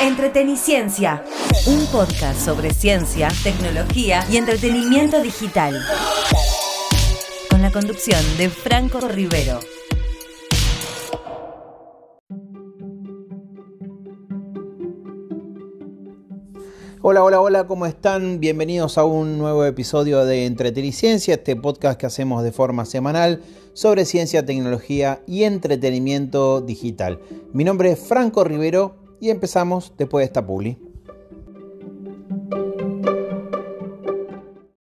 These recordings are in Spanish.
Entreteniciencia, un podcast sobre ciencia, tecnología y entretenimiento digital. Con la conducción de Franco Rivero. Hola, hola, hola, ¿cómo están? Bienvenidos a un nuevo episodio de Entreteniciencia, este podcast que hacemos de forma semanal sobre ciencia, tecnología y entretenimiento digital. Mi nombre es Franco Rivero y empezamos después de esta publi.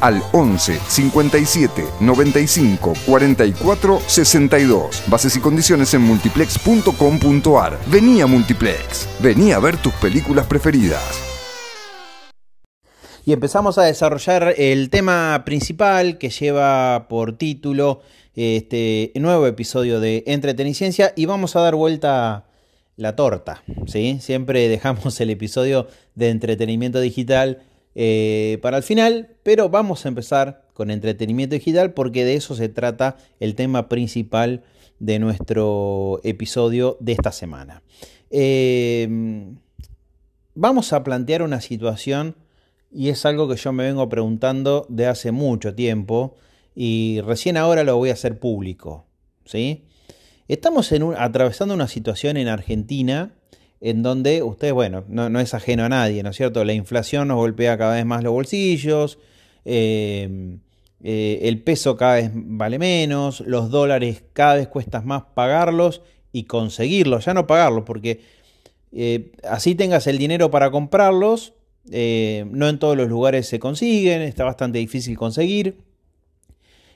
al 11 57 95 44 62. Bases y condiciones en multiplex.com.ar. Vení a Multiplex. Vení a ver tus películas preferidas. Y empezamos a desarrollar el tema principal que lleva por título este nuevo episodio de Entreteniciencia y vamos a dar vuelta la torta, ¿sí? Siempre dejamos el episodio de entretenimiento digital eh, para el final, pero vamos a empezar con entretenimiento digital porque de eso se trata el tema principal de nuestro episodio de esta semana. Eh, vamos a plantear una situación y es algo que yo me vengo preguntando de hace mucho tiempo y recién ahora lo voy a hacer público. ¿sí? Estamos atravesando una situación en Argentina en donde usted, bueno, no, es ajeno a nadie, ¿no es cierto? La inflación nos golpea cada vez más los bolsillos, eh, eh, el peso cada vez vale menos, los dólares cada vez cuesta más pagarlos y conseguirlos, ya no pagarlos, porque eh, así tengas el dinero para comprarlos, no en todos los lugares se consiguen, está bastante difícil conseguir.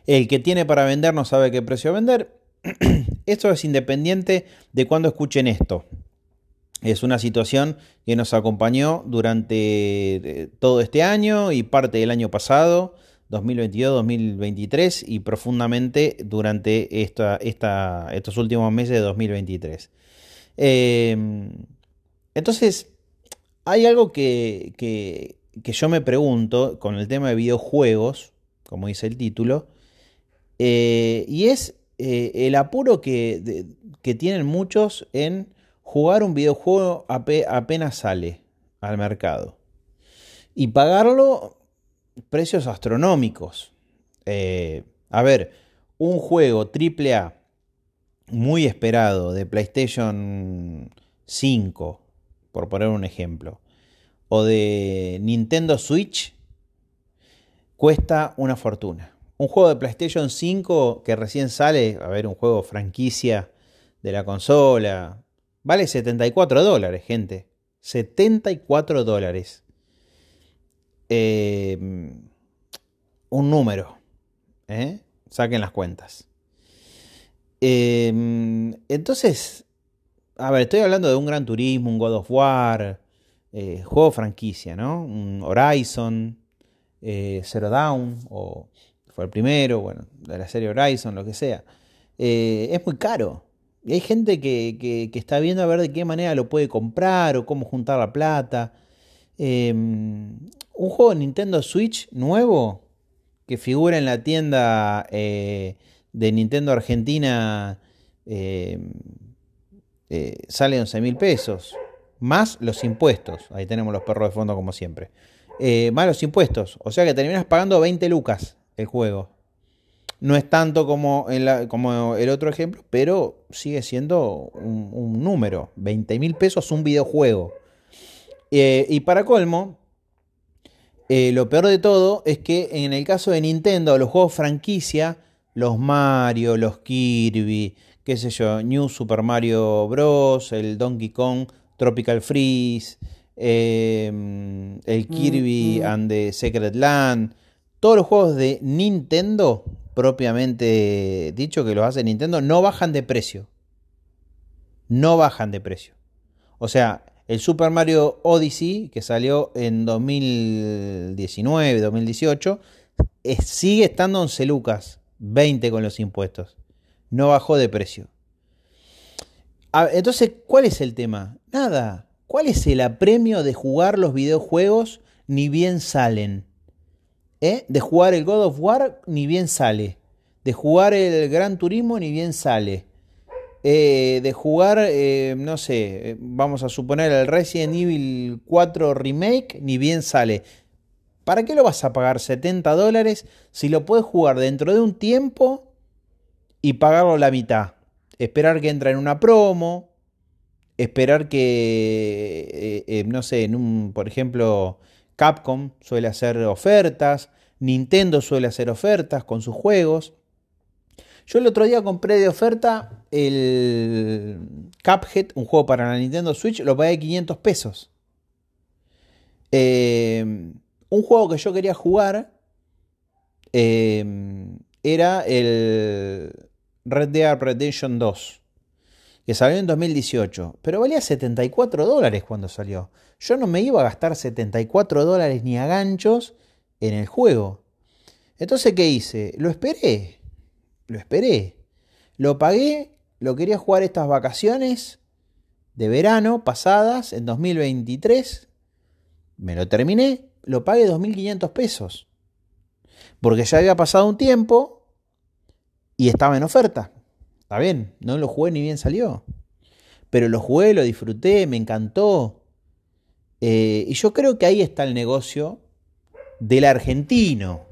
El que tiene para vender no sabe qué precio vender. Esto es independiente de cuando escuchen esto. Es una situación que nos acompañó durante eh, todo este año y parte del año pasado, 2022-2023, y profundamente durante estos últimos meses de 2023. Em, entonces, hay algo que, que, yo me pregunto con el tema de videojuegos, como dice el título, eh, y es eh, el apuro que, que tienen muchos en jugar un videojuego apenas sale al mercado. Y pagarlo precios astronómicos. Eh, a ver, un juego AAA muy esperado de PlayStation 5, por poner un ejemplo, o de Nintendo Switch, cuesta una fortuna. Un juego de PlayStation 5 que recién sale, a ver, un juego franquicia de la consola, Vale 74 dólares, gente. 74 dólares. Eh, un número. ¿eh? Saquen las cuentas. Eh, entonces, a ver, estoy hablando de un Gran Turismo, un God of War, juego franquicia, ¿no? Un Horizon, Zero Down, o fue el primero, bueno, de la serie Horizon, lo que sea. es muy caro. Y hay gente que, está viendo a ver de qué manera lo puede comprar o cómo juntar la plata. Em, un juego de Nintendo Switch nuevo que figura en la tienda eh, de Nintendo Argentina em, eh, sale 11 mil pesos. Más los impuestos. Ahí tenemos los perros de fondo como siempre. Eh, más los impuestos. O sea que terminas pagando 20 lucas el juego. No es tanto como, como el otro ejemplo, pero sigue siendo un, número. 20 mil pesos un videojuego. Eh, y para colmo, eh, lo peor de todo es que en el caso de Nintendo, los juegos franquicia, los Mario, los Kirby, qué sé yo, New Super Mario Bros., el Donkey Kong, Tropical Freeze, em, el Kirby mm, mm. and the Secret Land, todos los juegos de Nintendo propiamente dicho que lo hace Nintendo, no bajan de precio. No bajan de precio. O sea, el Super Mario Odyssey, que salió en 2019, 2018, sigue estando 11 lucas, 20 con los impuestos. No bajó de precio. Entonces, ¿cuál es el tema? Nada. ¿Cuál es el apremio de jugar los videojuegos ni bien salen? ¿Eh? De jugar el God of War ni bien sale. De jugar el Gran Turismo ni bien sale. Eh, de jugar, eh, no sé, vamos a suponer el Resident Evil 4 Remake, ni bien sale. ¿Para qué lo vas a pagar 70 dólares si lo puedes jugar dentro de un tiempo y pagarlo la mitad? Esperar que entre en una promo, esperar que, eh, no sé, en un, por ejemplo, Capcom suele hacer ofertas, Nintendo suele hacer ofertas con sus juegos. Yo el otro día compré de oferta el Cuphead, un juego para la Nintendo Switch, lo pagué 500 pesos. Eh, un juego que yo quería jugar eh, era el Red Dead Redemption 2, que salió en 2018, pero valía 74 dólares cuando salió. Yo no me iba a gastar 74 dólares ni a ganchos en el juego. Entonces, ¿qué hice? Lo esperé lo esperé. Lo pagué, lo quería jugar estas vacaciones de verano pasadas, en 2023. Me lo terminé, lo pagué 2.500 pesos. Porque ya había pasado un tiempo y estaba en oferta. Está bien, no lo jugué ni bien salió. Pero lo jugué, lo disfruté, me encantó. Eh, y yo creo que ahí está el negocio del argentino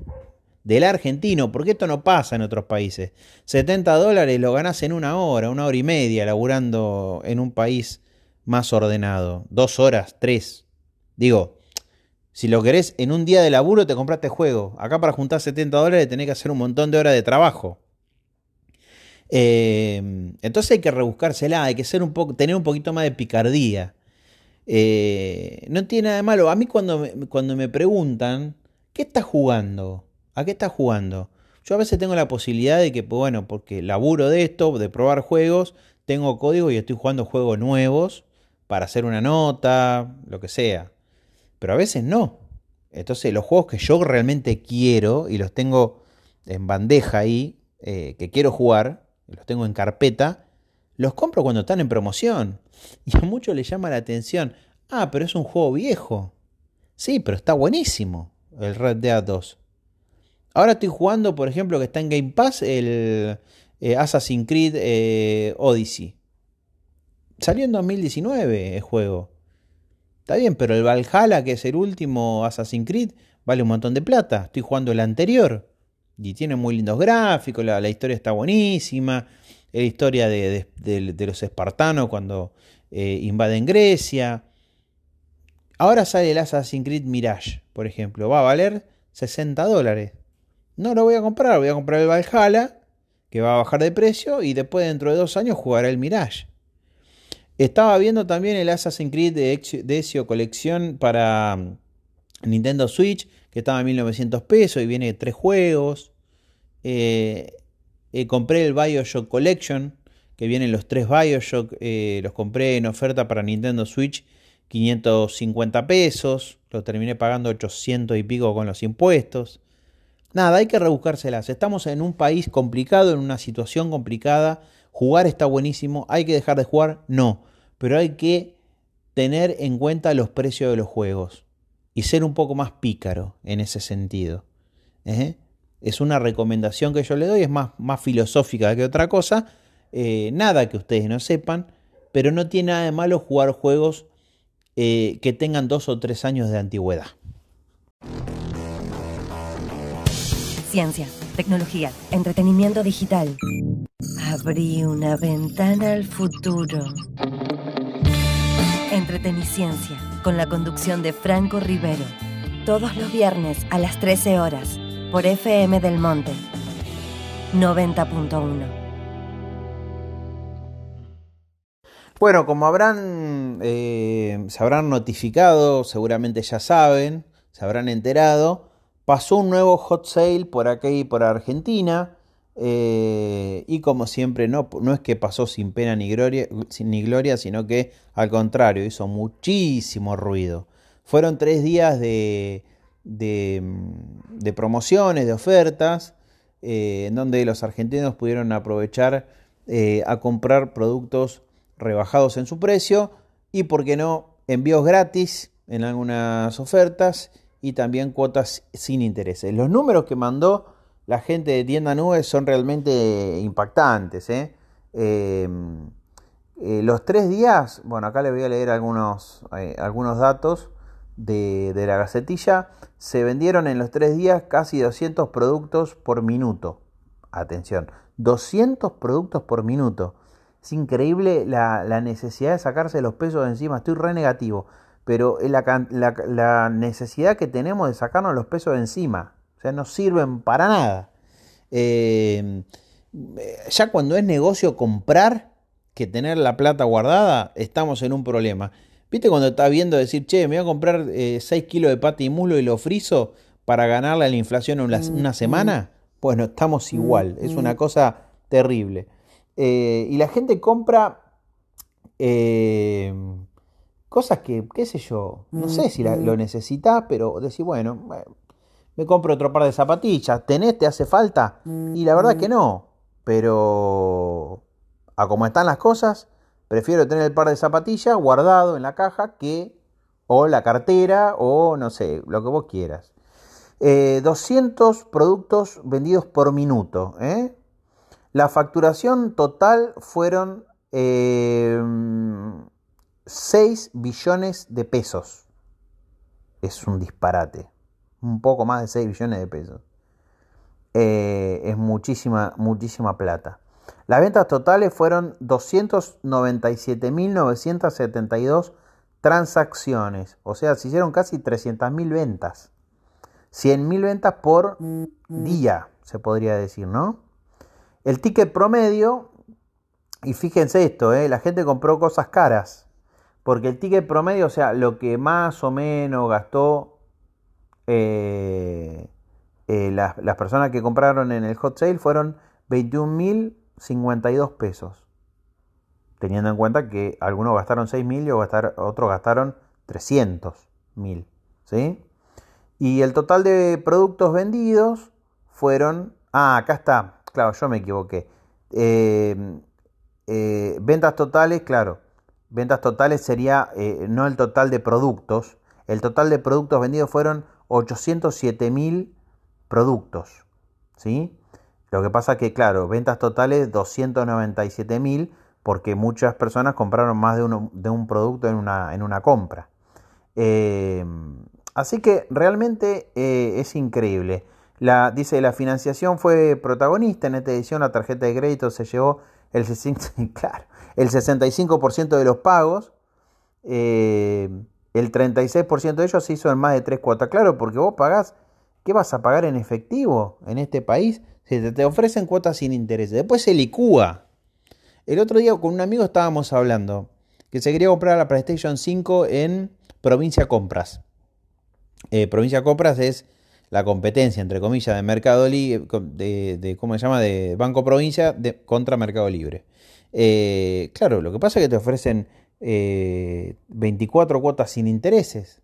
del argentino, porque esto no pasa en otros países. 70 dólares lo ganás en una hora, una hora y media, laburando en un país más ordenado. Dos horas, tres. Digo, si lo querés en un día de laburo, te compraste juego. Acá para juntar 70 dólares tenés que hacer un montón de horas de trabajo. Eh, entonces hay que rebuscársela, hay que ser un poco, tener un poquito más de picardía. Eh, no tiene nada de malo. A mí cuando cuando me preguntan, ¿qué estás jugando? ¿A qué estás jugando? Yo a veces tengo la posibilidad de que, bueno, porque laburo de esto, de probar juegos, tengo código y estoy jugando juegos nuevos para hacer una nota, lo que sea. Pero a veces no. Entonces los juegos que yo realmente quiero y los tengo en bandeja ahí, eh, que quiero jugar, los tengo en carpeta, los compro cuando están en promoción. Y a muchos les llama la atención, ah, pero es un juego viejo. Sí, pero está buenísimo el Red Dead 2. Ahora estoy jugando, por ejemplo, que está en Game Pass, el eh, Assassin's Creed eh, Odyssey. Salió en 2019 el juego. Está bien, pero el Valhalla, que es el último Assassin's Creed, vale un montón de plata. Estoy jugando el anterior. Y tiene muy lindos gráficos, la, historia está buenísima. La historia de, los espartanos cuando eh, invaden Grecia. Ahora sale el Assassin's Creed Mirage, por ejemplo. Va a valer 60 dólares. No lo voy a comprar, voy a comprar el Valhalla, que va a bajar de precio, y después dentro de dos años jugaré el Mirage. Estaba viendo también el Assassin's Creed de Ezio Colección para mm, Nintendo Switch, que estaba en 1900 pesos y viene tres juegos. Eh, eh, compré el Bioshock Collection, que vienen los tres Bioshock, eh, los compré en oferta para Nintendo Switch, 550 pesos, lo terminé pagando 800 y pico con los impuestos. Nada, hay que rebuscárselas. Estamos en un país complicado, en una situación complicada. Jugar está buenísimo. ¿Hay que dejar de jugar? No. Pero hay que tener en cuenta los precios de los juegos y ser un poco más pícaro en ese sentido. ¿eh? Es una recomendación que yo le doy, es más, más filosófica que otra cosa. Eh, nada que ustedes no sepan, pero no tiene nada de malo jugar juegos eh, que tengan dos o tres años de antigüedad. Ciencia, tecnología, entretenimiento digital. Abrí una ventana al futuro. Entreteniciencia, con la conducción de Franco Rivero. Todos los viernes a las 13 horas, por FM del Monte. 90.1. Bueno, como habrán, eh, se habrán notificado, seguramente ya saben, se habrán enterado, pasó un nuevo hot sale por aquí y por Argentina. Eh, y como siempre, no, no es que pasó sin pena ni gloria, ni gloria, sino que al contrario, hizo muchísimo ruido. Fueron tres días de, de, promociones, de ofertas, eh, en donde los argentinos pudieron aprovechar eh, a comprar productos rebajados en su precio y, por qué no, envíos gratis en algunas ofertas y también cuotas sin intereses. Los números que mandó la gente de tienda nube son realmente impactantes. ¿eh? Em, los tres días, bueno, acá les voy a leer algunos, algunos datos de, de la gacetilla se vendieron en los tres días casi 200 productos por minuto. Atención, 200 productos por minuto. Es increíble la, necesidad de sacarse los pesos de encima. Estoy re negativo. Pero la, la, necesidad que tenemos de sacarnos los pesos de encima. O sea, no sirven para nada. Eh, ya cuando es negocio comprar que tener la plata guardada, estamos en un problema. ¿Viste cuando estás viendo decir, che, me voy a comprar 6 eh, kilos de pata y muslo y lo friso para ganarle a la inflación en una, semana? Pues no, estamos igual. Es una cosa terrible. Eh, y la gente compra eh, cosas que, qué sé yo, no sé si lo necesitas, pero decís, bueno, me compro otro par de zapatillas. ¿Tenés? ¿Te hace falta? Y la verdad que no. Pero a como están las cosas, Prefiero tener el par de zapatillas guardado en la caja que o la cartera o no sé, lo que vos quieras. 200 eh, productos vendidos por minuto. ¿eh? La facturación total fueron 6 eh, billones de pesos. Es un disparate. Un poco más de 6 billones de pesos. es muchísima, muchísima plata. Las ventas totales fueron 297.972 transacciones, o sea, se hicieron casi 300.000 ventas. 100.000 ventas por día, se podría decir, ¿no? El ticket promedio, y fíjense esto, ¿eh? la gente compró cosas caras, porque el ticket promedio, o sea, lo que más o menos gastó eh, eh, las, las personas que compraron en el hot sale fueron 21.000 52 pesos. Teniendo en cuenta que algunos gastaron 6 mil y otros gastaron 300 mil. ¿sí? Y el total de productos vendidos fueron... Ah, acá está. Claro, yo me equivoqué. Eh, ventas totales, claro. Ventas totales sería no el total de productos. El total de productos vendidos fueron 807 mil productos. ¿Sí? Lo que pasa que, claro, ventas totales 297 mil porque muchas personas compraron más de, uno, de un producto en una, en una compra. Eh, así que realmente eh, es increíble. La, dice, la financiación fue protagonista en esta edición, la tarjeta de crédito se llevó el, claro, el 65% de los pagos, eh, el 36% de ellos se hizo en más de tres cuotas. Claro, porque vos pagás, ¿qué vas a pagar en efectivo en este país? te ofrecen cuotas sin interés. Después se licúa. El otro día con un amigo estábamos hablando que se quería comprar la PlayStation 5 en Provincia Compras. Eh, Provincia Compras es la competencia, entre comillas, de Mercado Libre, de, ¿cómo se llama? De Banco Provincia contra Mercado Libre. Eh, claro, lo que pasa es que te ofrecen 24 eh, cuotas sin intereses.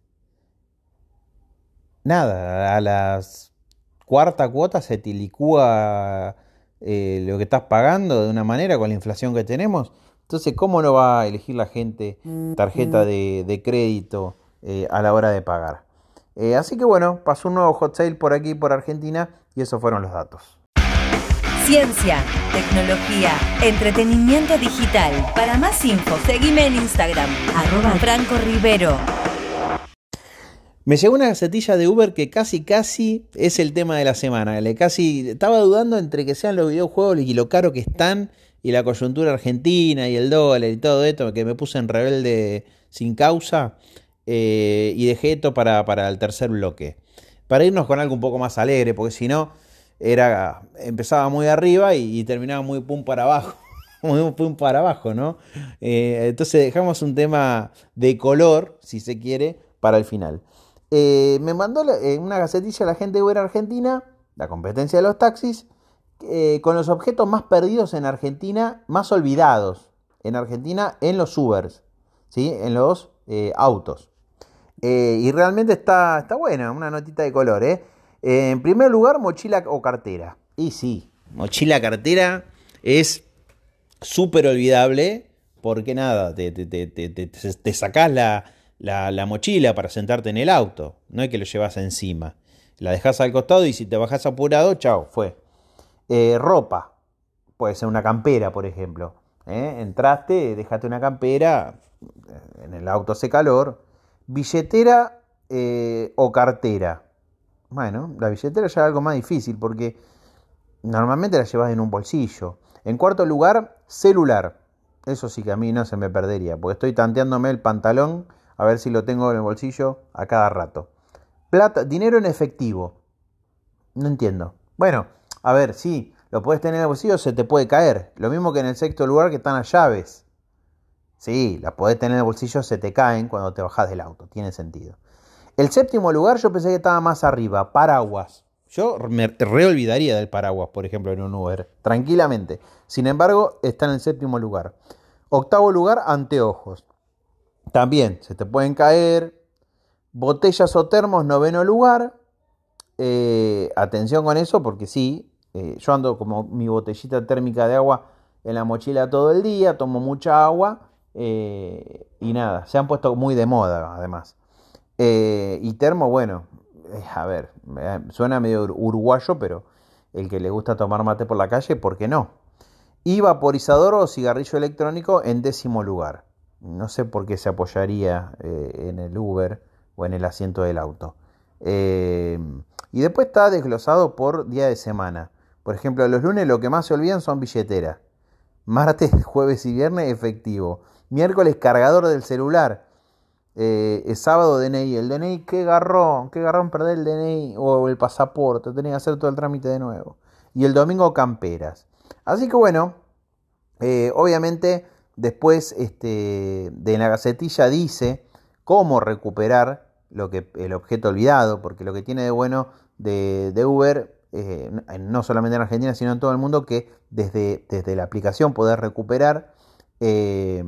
Nada, a las cuarta cuota se te licúa eh, lo que estás pagando de una manera con la inflación que tenemos. Entonces, ¿cómo no va a elegir la gente tarjeta de, crédito eh, a la hora de pagar? Eh, así que bueno, pasó un nuevo hot sale por aquí, por Argentina, y esos fueron los datos. Ciencia, tecnología, entretenimiento digital. Para más info, seguime en Instagram, arroba Franco Rivero. Me llegó una gacetilla de Uber que casi casi es el tema de la semana. Le casi estaba dudando entre que sean los videojuegos y lo caro que están y la coyuntura argentina y el dólar y todo esto que me puse en rebelde sin causa eh, y dejé esto para, para, el tercer bloque. Para irnos con algo un poco más alegre, porque si no era empezaba muy arriba y, terminaba muy pum para abajo. Muy pum para abajo, ¿no? Eh, entonces dejamos un tema de color, si se quiere, para el final. Eh, me mandó una gacetilla la gente de Uber Argentina, la competencia de los taxis, eh, con los objetos más perdidos en Argentina, más olvidados en Argentina en los Ubers, ¿sí? en los eh, autos. Eh, y realmente está, está buena, una notita de color. En primer lugar, mochila o cartera. Y sí, mochila, cartera es súper olvidable porque nada, te, te, sacás la, la, mochila para sentarte en el auto, no es que lo llevas encima. La dejas al costado y si te bajas apurado, chao, fue. Eh, ropa, puede ser una campera, por ejemplo. ¿eh? Entraste, dejaste una campera, en el auto hace calor. Billetera eh, o cartera. Bueno, la billetera ya es algo más difícil porque normalmente la llevas en un bolsillo. En cuarto lugar, celular. Eso sí que a mí no se me perdería, porque estoy tanteándome el pantalón a ver si lo tengo en el bolsillo a cada rato. Plata, dinero en efectivo. No entiendo. Bueno, a ver, sí, lo puedes tener en el bolsillo, se te puede caer. Lo mismo que en el sexto lugar que están las llaves. Sí, las podés tener en el bolsillo, se te caen cuando te bajas del auto. Tiene sentido. El séptimo lugar yo pensé que estaba más arriba, paraguas. Yo me reolvidaría del paraguas, por ejemplo, en un Uber, tranquilamente. Sin embargo, está en el séptimo lugar. Octavo lugar, anteojos. También se te pueden caer. Botellas o termos, noveno lugar. Eh, atención con eso, porque sí, eh, yo ando como mi botellita térmica de agua en la mochila todo el día, tomo mucha agua eh, y nada, se han puesto muy de moda además. Y termo, bueno, a ver, suena medio uruguayo, pero el que le gusta tomar mate por la calle, ¿por qué no? Y vaporizador o cigarrillo electrónico en décimo lugar. No sé por qué se apoyaría eh, en el Uber o en el asiento del auto. Eh, y después está desglosado por día de semana. Por ejemplo, los lunes lo que más se olvidan son billeteras. Martes, jueves y viernes efectivo. Miércoles cargador del celular. Eh, el sábado DNI. El DNI, qué garrón, qué garrón perder el DNI o el pasaporte. Tenés que hacer todo el trámite de nuevo. Y el domingo camperas. Así que bueno, obviamente Después este, de la gacetilla dice cómo recuperar lo que, el objeto olvidado, porque lo que tiene de bueno de, Uber, eh, no solamente en Argentina, sino en todo el mundo, que desde, desde la aplicación poder recuperar eh,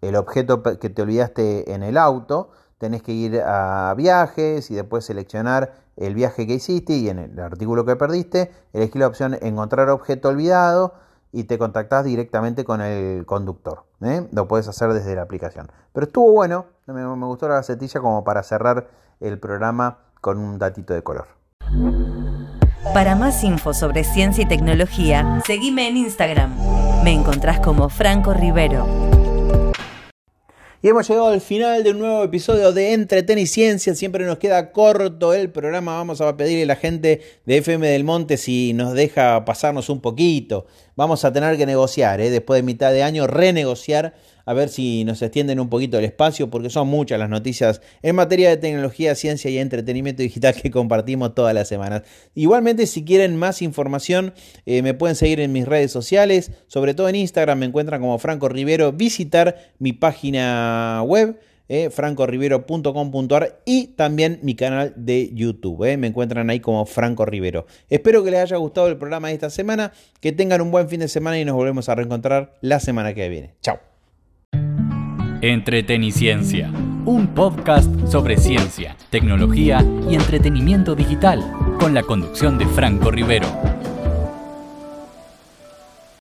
el objeto que te olvidaste en el auto, tenés que ir a viajes y después seleccionar el viaje que hiciste y en el artículo que perdiste, elegir la opción encontrar objeto olvidado y te contactás directamente con el conductor. ¿eh? Lo puedes hacer desde la aplicación. Pero estuvo bueno, me, gustó la gacetilla como para cerrar el programa con un datito de color. Para más info sobre ciencia y tecnología, seguime en Instagram. Me encontrás como Franco Rivero. Y hemos llegado al final de un nuevo episodio de Entreten y Ciencia. Siempre nos queda corto el programa. Vamos a pedirle a la gente de FM del Monte si nos deja pasarnos un poquito. Vamos a tener que negociar, ¿eh? después de mitad de año, renegociar a ver si nos extienden un poquito el espacio, porque son muchas las noticias en materia de tecnología, ciencia y entretenimiento digital que compartimos todas las semanas. Igualmente, si quieren más información, eh, me pueden seguir en mis redes sociales, sobre todo en Instagram me encuentran como Franco Rivero, visitar mi página web. Eh, francorivero.com.ar y también mi canal de YouTube. Eh. me encuentran ahí como Franco Rivero. Espero que les haya gustado el programa de esta semana, que tengan un buen fin de semana y nos volvemos a reencontrar la semana que viene. Chao. Entreteniciencia, un podcast sobre ciencia, tecnología y entretenimiento digital, con la conducción de Franco Rivero.